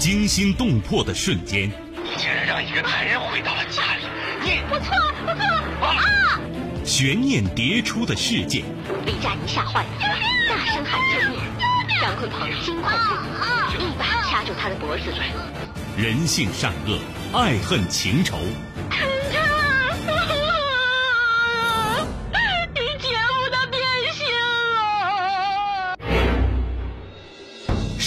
惊心动魄的瞬间。你竟然让一个男人回到了家里，你我错了，我错了啊！悬念迭出的事件。李佳怡吓坏了，大声喊救命。张鲲鹏惊恐不已，一把掐住他的脖子。人性善恶，爱恨情仇。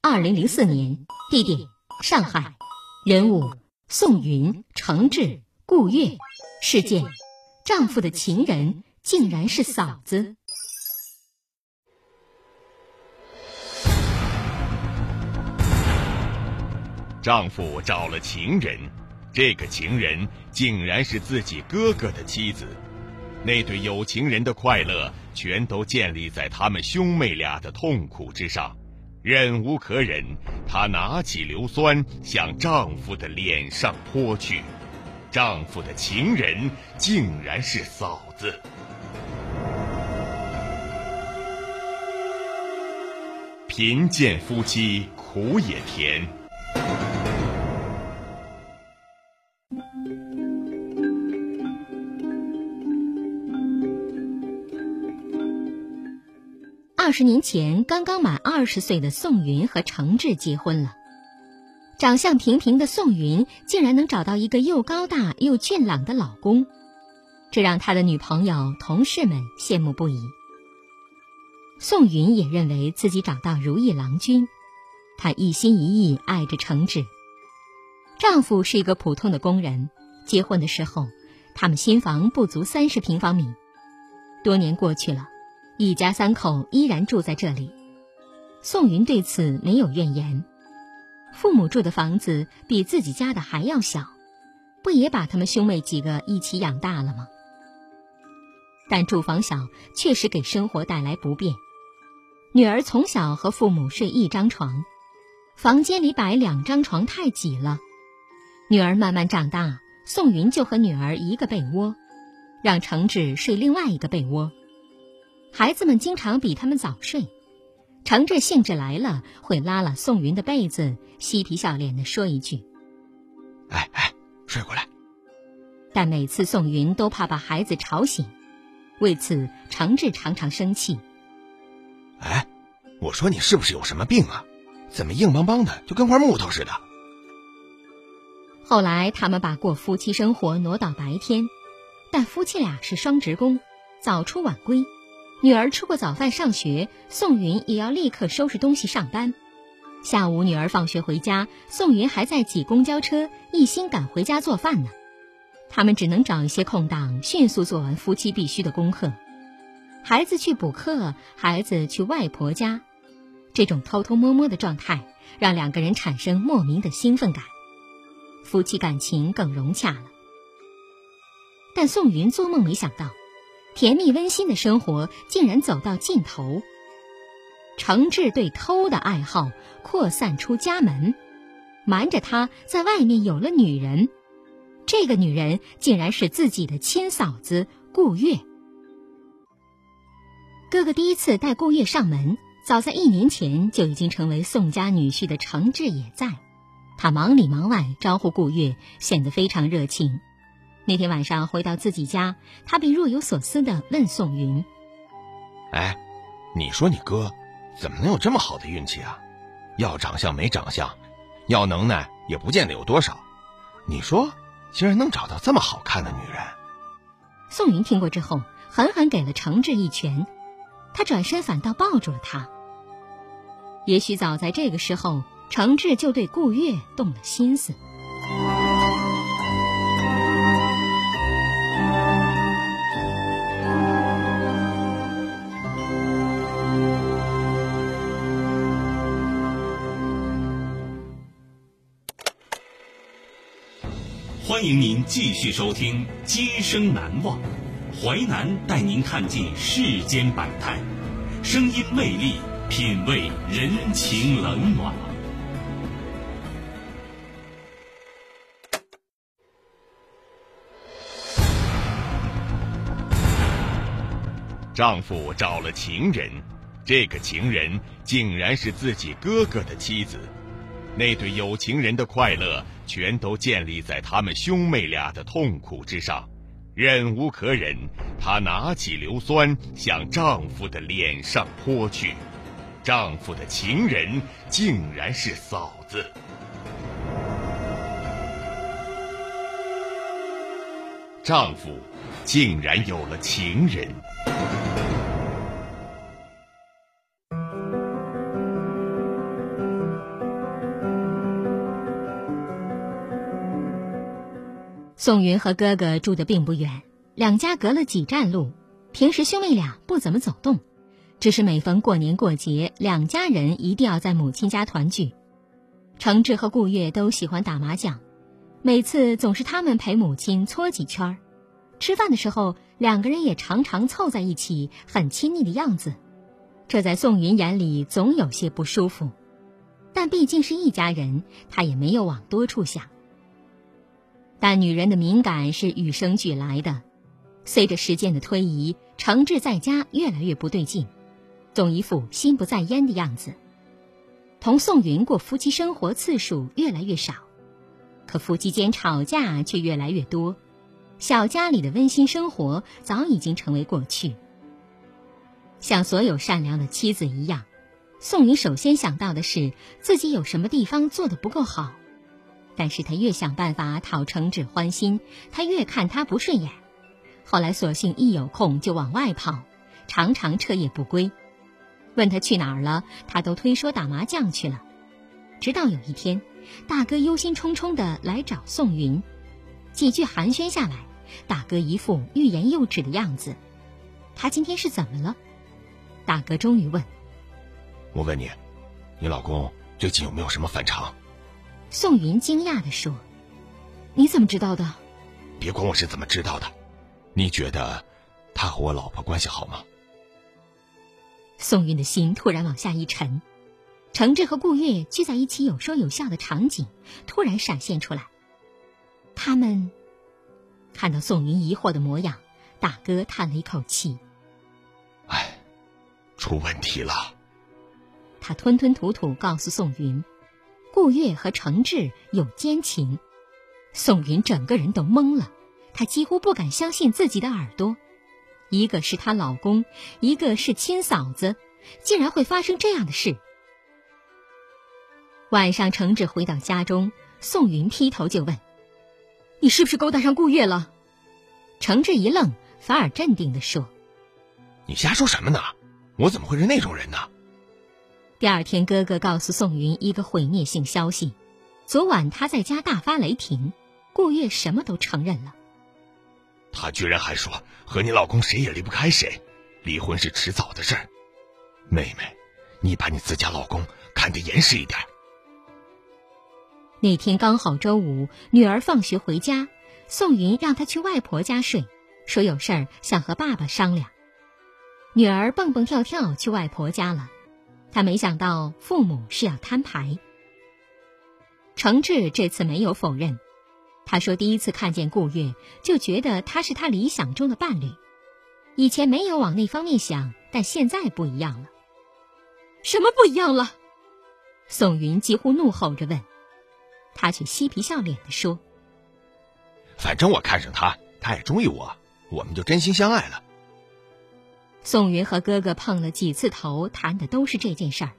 二零零四年，地点上海，人物宋云、程志、顾月，事件丈夫的情人竟然是嫂子。丈夫找了情人，这个情人竟然是自己哥哥的妻子。那对有情人的快乐，全都建立在他们兄妹俩的痛苦之上。忍无可忍，她拿起硫酸向丈夫的脸上泼去。丈夫的情人竟然是嫂子。贫贱夫妻苦也甜。二十年前，刚刚满二十岁的宋云和程志结婚了。长相平平的宋云竟然能找到一个又高大又俊朗的老公，这让他的女朋友、同事们羡慕不已。宋云也认为自己找到如意郎君，她一心一意爱着程志。丈夫是一个普通的工人，结婚的时候，他们新房不足三十平方米。多年过去了。一家三口依然住在这里，宋云对此没有怨言。父母住的房子比自己家的还要小，不也把他们兄妹几个一起养大了吗？但住房小确实给生活带来不便。女儿从小和父母睡一张床，房间里摆两张床太挤了。女儿慢慢长大，宋云就和女儿一个被窝，让程志睡另外一个被窝。孩子们经常比他们早睡，程志兴致来了，会拉了宋云的被子，嬉皮笑脸的说一句：“哎哎，睡过来。”但每次宋云都怕把孩子吵醒，为此程志常常生气。哎，我说你是不是有什么病啊？怎么硬邦邦的，就跟块木头似的？后来他们把过夫妻生活挪到白天，但夫妻俩是双职工，早出晚归。女儿吃过早饭上学，宋云也要立刻收拾东西上班。下午女儿放学回家，宋云还在挤公交车，一心赶回家做饭呢。他们只能找一些空档，迅速做完夫妻必须的功课。孩子去补课，孩子去外婆家，这种偷偷摸摸的状态，让两个人产生莫名的兴奋感，夫妻感情更融洽了。但宋云做梦没想到。甜蜜温馨的生活竟然走到尽头。程志对偷的爱好扩散出家门，瞒着他在外面有了女人，这个女人竟然是自己的亲嫂子顾月。哥哥第一次带顾月上门，早在一年前就已经成为宋家女婿的程志也在，他忙里忙外招呼顾月，显得非常热情。那天晚上回到自己家，他便若有所思地问宋云：“哎，你说你哥怎么能有这么好的运气啊？要长相没长相，要能耐也不见得有多少。你说，竟然能找到这么好看的女人？”宋云听过之后，狠狠给了程志一拳，他转身反倒抱住了他。也许早在这个时候，程志就对顾月动了心思。欢迎您继续收听《今生难忘》，淮南带您看尽世间百态，声音魅力，品味人情冷暖。丈夫找了情人，这个情人竟然是自己哥哥的妻子。那对有情人的快乐，全都建立在他们兄妹俩的痛苦之上。忍无可忍，她拿起硫酸向丈夫的脸上泼去。丈夫的情人竟然是嫂子。丈夫竟然有了情人。宋云和哥哥住的并不远，两家隔了几站路。平时兄妹俩不怎么走动，只是每逢过年过节，两家人一定要在母亲家团聚。程志和顾月都喜欢打麻将，每次总是他们陪母亲搓几圈儿。吃饭的时候，两个人也常常凑在一起，很亲密的样子。这在宋云眼里总有些不舒服，但毕竟是一家人，他也没有往多处想。但女人的敏感是与生俱来的。随着时间的推移，程志在家越来越不对劲，总一副心不在焉的样子。同宋云过夫妻生活次数越来越少，可夫妻间吵架却越来越多。小家里的温馨生活早已经成为过去。像所有善良的妻子一样，宋云首先想到的是自己有什么地方做的不够好。但是他越想办法讨程志欢心，他越看他不顺眼。后来索性一有空就往外跑，常常彻夜不归。问他去哪儿了，他都推说打麻将去了。直到有一天，大哥忧心忡忡的来找宋云，几句寒暄下来，大哥一副欲言又止的样子。他今天是怎么了？大哥终于问：“我问你，你老公最近有没有什么反常？”宋云惊讶地说：“你怎么知道的？别管我是怎么知道的。你觉得他和我老婆关系好吗？”宋云的心突然往下一沉，程志和顾月聚在一起有说有笑的场景突然闪现出来。他们看到宋云疑惑的模样，大哥叹了一口气：“哎，出问题了。”他吞吞吐吐告诉宋云。顾月和程志有奸情，宋云整个人都懵了，她几乎不敢相信自己的耳朵。一个是她老公，一个是亲嫂子，竟然会发生这样的事。晚上，程志回到家中，宋云劈头就问：“你是不是勾搭上顾月了？”程志一愣，反而镇定地说：“你瞎说什么呢？我怎么会是那种人呢？”第二天，哥哥告诉宋云一个毁灭性消息：昨晚他在家大发雷霆，顾月什么都承认了。他居然还说和你老公谁也离不开谁，离婚是迟早的事儿。妹妹，你把你自家老公看得严实一点。那天刚好周五，女儿放学回家，宋云让她去外婆家睡，说有事儿想和爸爸商量。女儿蹦蹦跳跳去外婆家了。他没想到父母是要摊牌。程志这次没有否认，他说第一次看见顾月就觉得他是他理想中的伴侣，以前没有往那方面想，但现在不一样了。什么不一样了？宋云几乎怒吼着问，他却嬉皮笑脸的说：“反正我看上他，他也中意我，我们就真心相爱了。”宋云和哥哥碰了几次头，谈的都是这件事儿。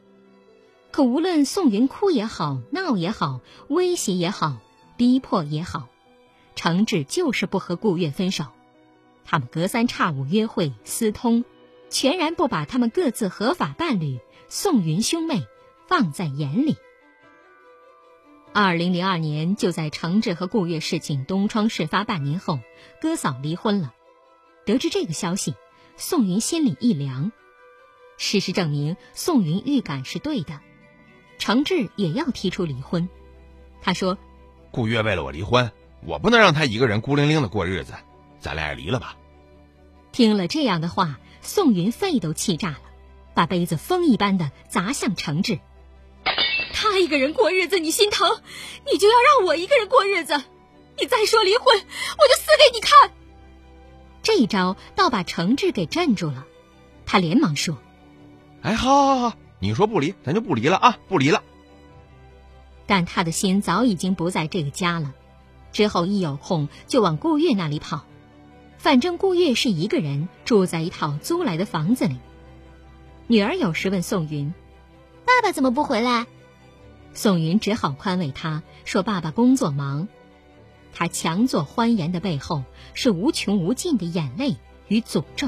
可无论宋云哭也好，闹也好，威胁也好，逼迫也好，程志就是不和顾月分手。他们隔三差五约会、私通，全然不把他们各自合法伴侣宋云兄妹放在眼里。二零零二年，就在程志和顾月事情东窗事发半年后，哥嫂离婚了。得知这个消息。宋云心里一凉，事实证明宋云预感是对的，程志也要提出离婚。他说：“顾月为了我离婚，我不能让他一个人孤零零的过日子，咱俩也离了吧。听了这样的话，宋云肺都气炸了，把杯子风一般的砸向程志。他一个人过日子你心疼，你就要让我一个人过日子？你再说离婚，我就死给你看！这一招倒把程志给镇住了，他连忙说：“哎，好，好，好，你说不离，咱就不离了啊，不离了。”但他的心早已经不在这个家了，之后一有空就往顾月那里跑，反正顾月是一个人住在一套租来的房子里。女儿有时问宋云：“爸爸怎么不回来？”宋云只好宽慰他说：“爸爸工作忙。”他强作欢颜的背后是无穷无尽的眼泪与诅咒。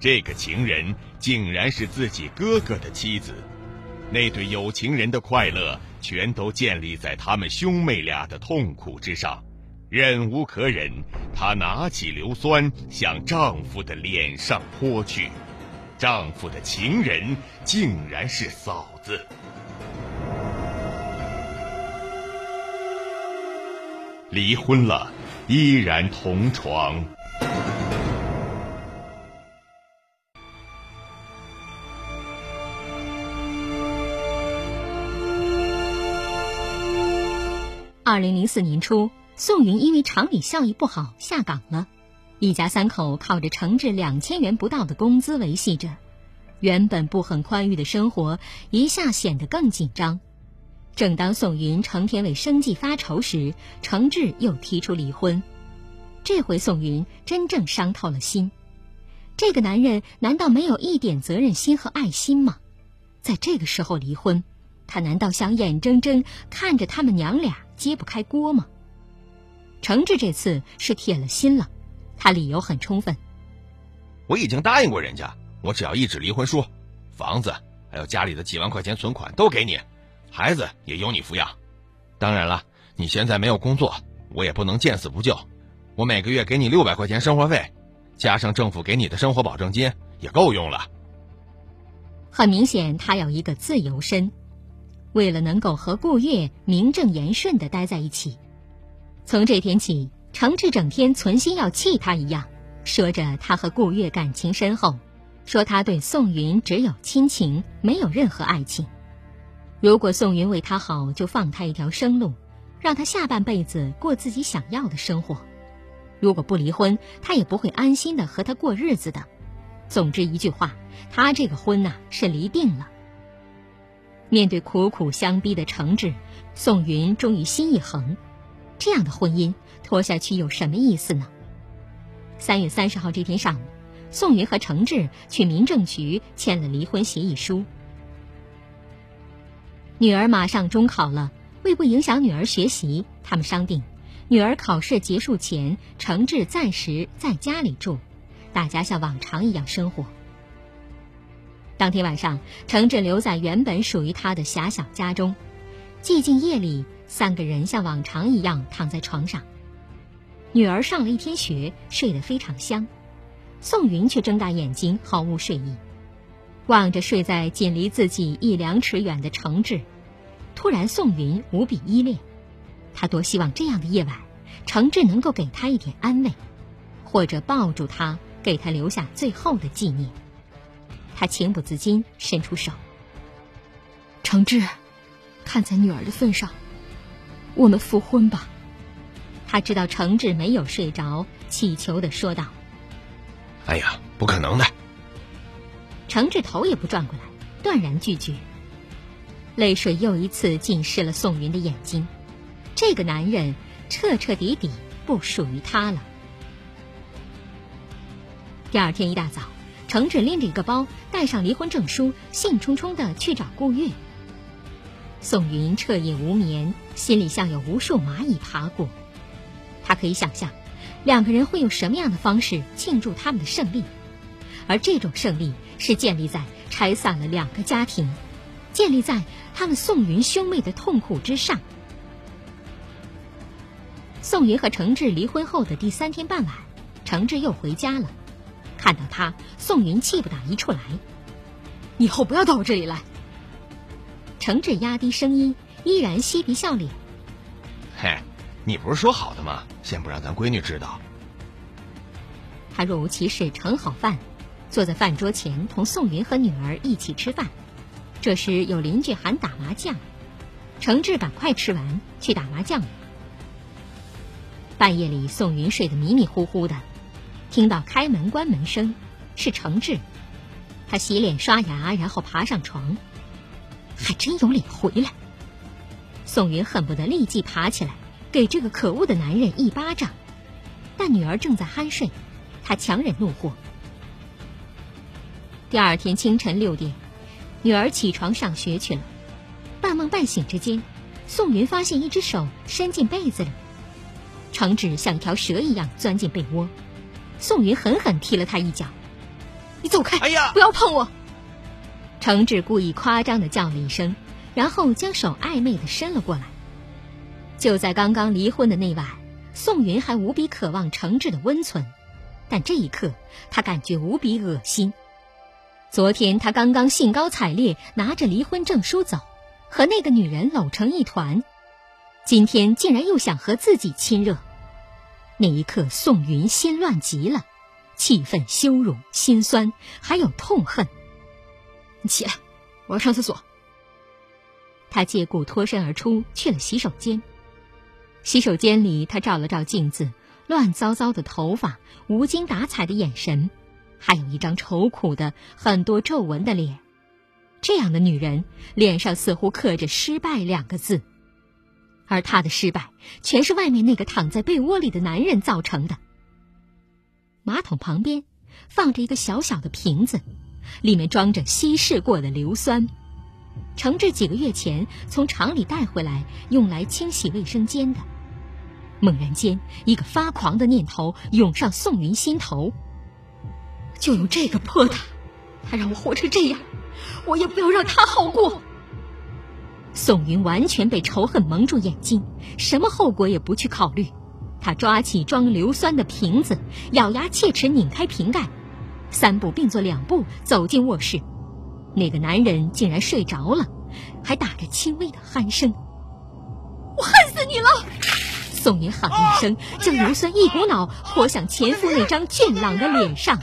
这个情人竟然是自己哥哥的妻子，那对有情人的快乐全都建立在他们兄妹俩的痛苦之上，忍无可忍，她拿起硫酸向丈夫的脸上泼去，丈夫的情人竟然是嫂子，离婚了依然同床。二零零四年初，宋云因为厂里效益不好下岗了，一家三口靠着程志两千元不到的工资维系着，原本不很宽裕的生活一下显得更紧张。正当宋云成天为生计发愁时，程志又提出离婚。这回宋云真正伤透了心，这个男人难道没有一点责任心和爱心吗？在这个时候离婚，他难道想眼睁睁看着他们娘俩？揭不开锅吗？程志这次是铁了心了，他理由很充分。我已经答应过人家，我只要一纸离婚书，房子还有家里的几万块钱存款都给你，孩子也由你抚养。当然了，你现在没有工作，我也不能见死不救。我每个月给你六百块钱生活费，加上政府给你的生活保证金，也够用了。很明显，他有一个自由身。为了能够和顾月名正言顺的待在一起，从这天起，程志整天存心要气他一样，说着他和顾月感情深厚，说他对宋云只有亲情，没有任何爱情。如果宋云为他好，就放他一条生路，让他下半辈子过自己想要的生活；如果不离婚，他也不会安心的和他过日子的。总之一句话，他这个婚呐是离定了。面对苦苦相逼的程志，宋云终于心一横：这样的婚姻拖下去有什么意思呢？三月三十号这天上午，宋云和程志去民政局签了离婚协议书。女儿马上中考了，为不影响女儿学习，他们商定，女儿考试结束前，程志暂时在家里住，大家像往常一样生活。当天晚上，程志留在原本属于他的狭小家中。寂静夜里，三个人像往常一样躺在床上。女儿上了一天学，睡得非常香。宋云却睁大眼睛，毫无睡意，望着睡在仅离自己一两尺远的程志。突然，宋云无比依恋，他多希望这样的夜晚，程志能够给他一点安慰，或者抱住他，给他留下最后的纪念。他情不自禁伸出手。承志，看在女儿的份上，我们复婚吧。他知道承志没有睡着，乞求的说道：“哎呀，不可能的！”承志头也不转过来，断然拒绝。泪水又一次浸湿了宋云的眼睛。这个男人彻彻底底不属于他了。第二天一大早，程志拎着一个包，带上离婚证书，兴冲冲的去找顾月。宋云彻夜无眠，心里像有无数蚂蚁爬过。他可以想象，两个人会用什么样的方式庆祝他们的胜利，而这种胜利是建立在拆散了两个家庭，建立在他们宋云兄妹的痛苦之上。宋云和程志离婚后的第三天傍晚，程志又回家了。看到他，宋云气不打一处来：“以后不要到我这里来。”程志压低声音，依然嬉皮笑脸：“嘿。”你不是说好的吗？先不让咱闺女知道。他若无其事盛好饭，坐在饭桌前同宋云和女儿一起吃饭。这时有邻居喊打麻将，程志赶快吃完去打麻将了。半夜里，宋云睡得迷迷糊糊的，听到开门关门声，是程志。他洗脸刷牙，然后爬上床，还真有脸回来。宋云恨不得立即爬起来。给这个可恶的男人一巴掌，但女儿正在酣睡，他强忍怒火。第二天清晨六点，女儿起床上学去了。半梦半醒之间，宋云发现一只手伸进被子里，程志像条蛇一样钻进被窝。宋云狠狠踢了他一脚：“你走开！哎呀，不要碰我！”程志故意夸张的叫了一声，然后将手暧昧的伸了过来。就在刚刚离婚的那晚，宋云还无比渴望程志的温存，但这一刻，他感觉无比恶心。昨天他刚刚兴高采烈拿着离婚证书走，和那个女人搂成一团，今天竟然又想和自己亲热。那一刻，宋云心乱极了，气愤、羞辱、心酸，还有痛恨。你起来，我要上厕所。他借故脱身而出，去了洗手间。洗手间里，他照了照镜子，乱糟糟的头发，无精打采的眼神，还有一张愁苦的、很多皱纹的脸。这样的女人，脸上似乎刻着“失败”两个字，而她的失败，全是外面那个躺在被窝里的男人造成的。马桶旁边放着一个小小的瓶子，里面装着稀释过的硫酸。程志几个月前从厂里带回来，用来清洗卫生间的。猛然间，一个发狂的念头涌上宋云心头：就用这个泼他！他让我活成这样，我也不要让他好过。宋云完全被仇恨蒙住眼睛，什么后果也不去考虑。他抓起装硫酸的瓶子，咬牙切齿拧开瓶盖，三步并作两步走进卧室。那个男人竟然睡着了，还打着轻微的鼾声。我恨死你了！宋云喊了一声，将硫酸一股脑泼向前夫那张俊朗的脸上。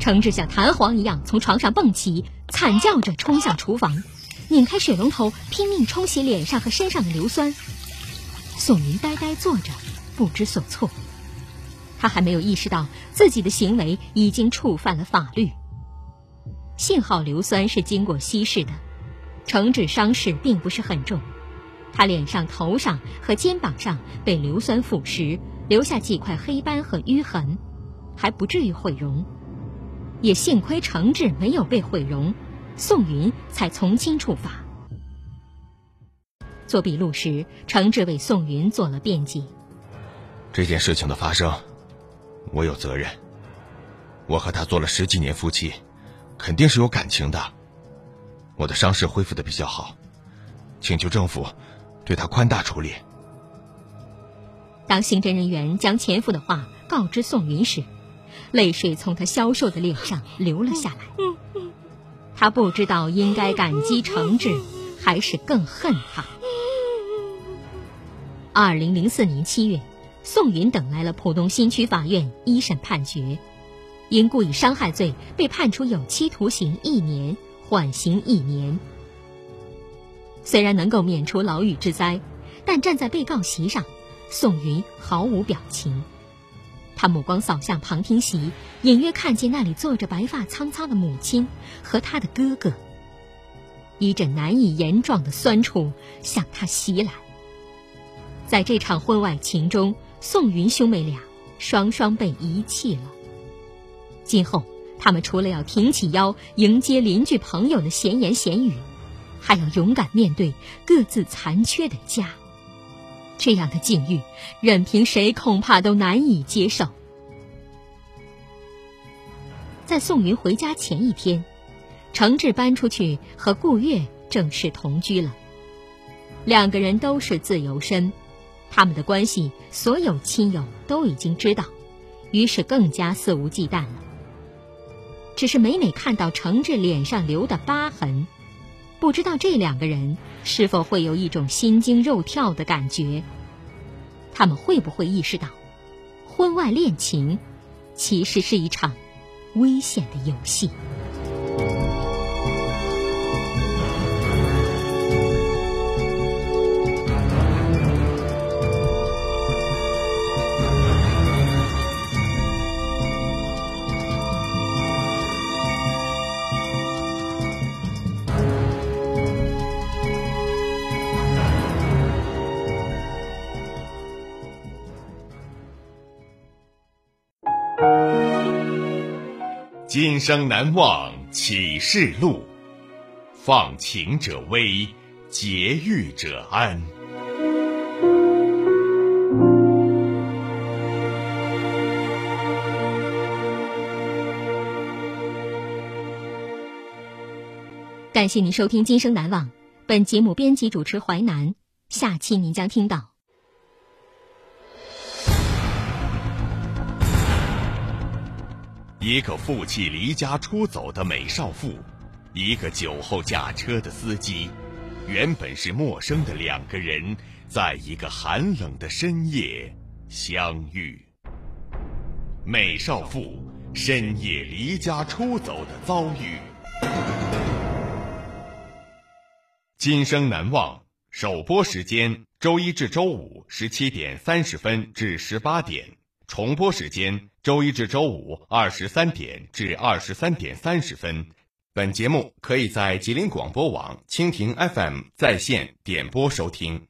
程志像弹簧一样从床上蹦起，惨叫着冲向厨房，拧开水龙头，拼命冲洗脸上和身上的硫酸。宋云呆呆坐着，不知所措。他还没有意识到自己的行为已经触犯了法律。幸好硫酸是经过稀释的，程志伤势并不是很重，他脸上、头上和肩膀上被硫酸腐蚀，留下几块黑斑和淤痕，还不至于毁容。也幸亏程志没有被毁容，宋云才从轻处罚。做笔录时，程志为宋云做了辩解：这件事情的发生，我有责任。我和他做了十几年夫妻。肯定是有感情的，我的伤势恢复的比较好，请求政府对他宽大处理。当刑侦人员将前夫的话告知宋云时，泪水从他消瘦的脸上流了下来。他不知道应该感激程志，还是更恨他。二零零四年七月，宋云等来了浦东新区法院一审判决。因故意伤害罪被判处有期徒刑一年，缓刑一年。虽然能够免除牢狱之灾，但站在被告席上，宋云毫无表情。他目光扫向旁听席，隐约看见那里坐着白发苍苍的母亲和他的哥哥。一阵难以言状的酸楚向他袭来。在这场婚外情中，宋云兄妹俩双双被遗弃了。今后，他们除了要挺起腰迎接邻居朋友的闲言闲语，还要勇敢面对各自残缺的家。这样的境遇，任凭谁恐怕都难以接受。在宋云回家前一天。程志搬出去和顾月正式同居了。两个人都是自由身，他们的关系所有亲友都已经知道，于是更加肆无忌惮了。只是每每看到程志脸上留的疤痕，不知道这两个人是否会有一种心惊肉跳的感觉？他们会不会意识到，婚外恋情其实是一场危险的游戏？今生难忘启示录，放情者危，劫狱者安。感谢您收听《今生难忘》，本节目编辑主持淮南，下期您将听到。一个负气离家出走的美少妇，一个酒后驾车的司机，原本是陌生的两个人，在一个寒冷的深夜相遇。美少妇深夜离家出走的遭遇，今生难忘。首播时间：周一至周五十七点三十分至十八点。重播时间：周一至周五二十三点至二十三点三十分。本节目可以在吉林广播网、蜻蜓 FM 在线点播收听。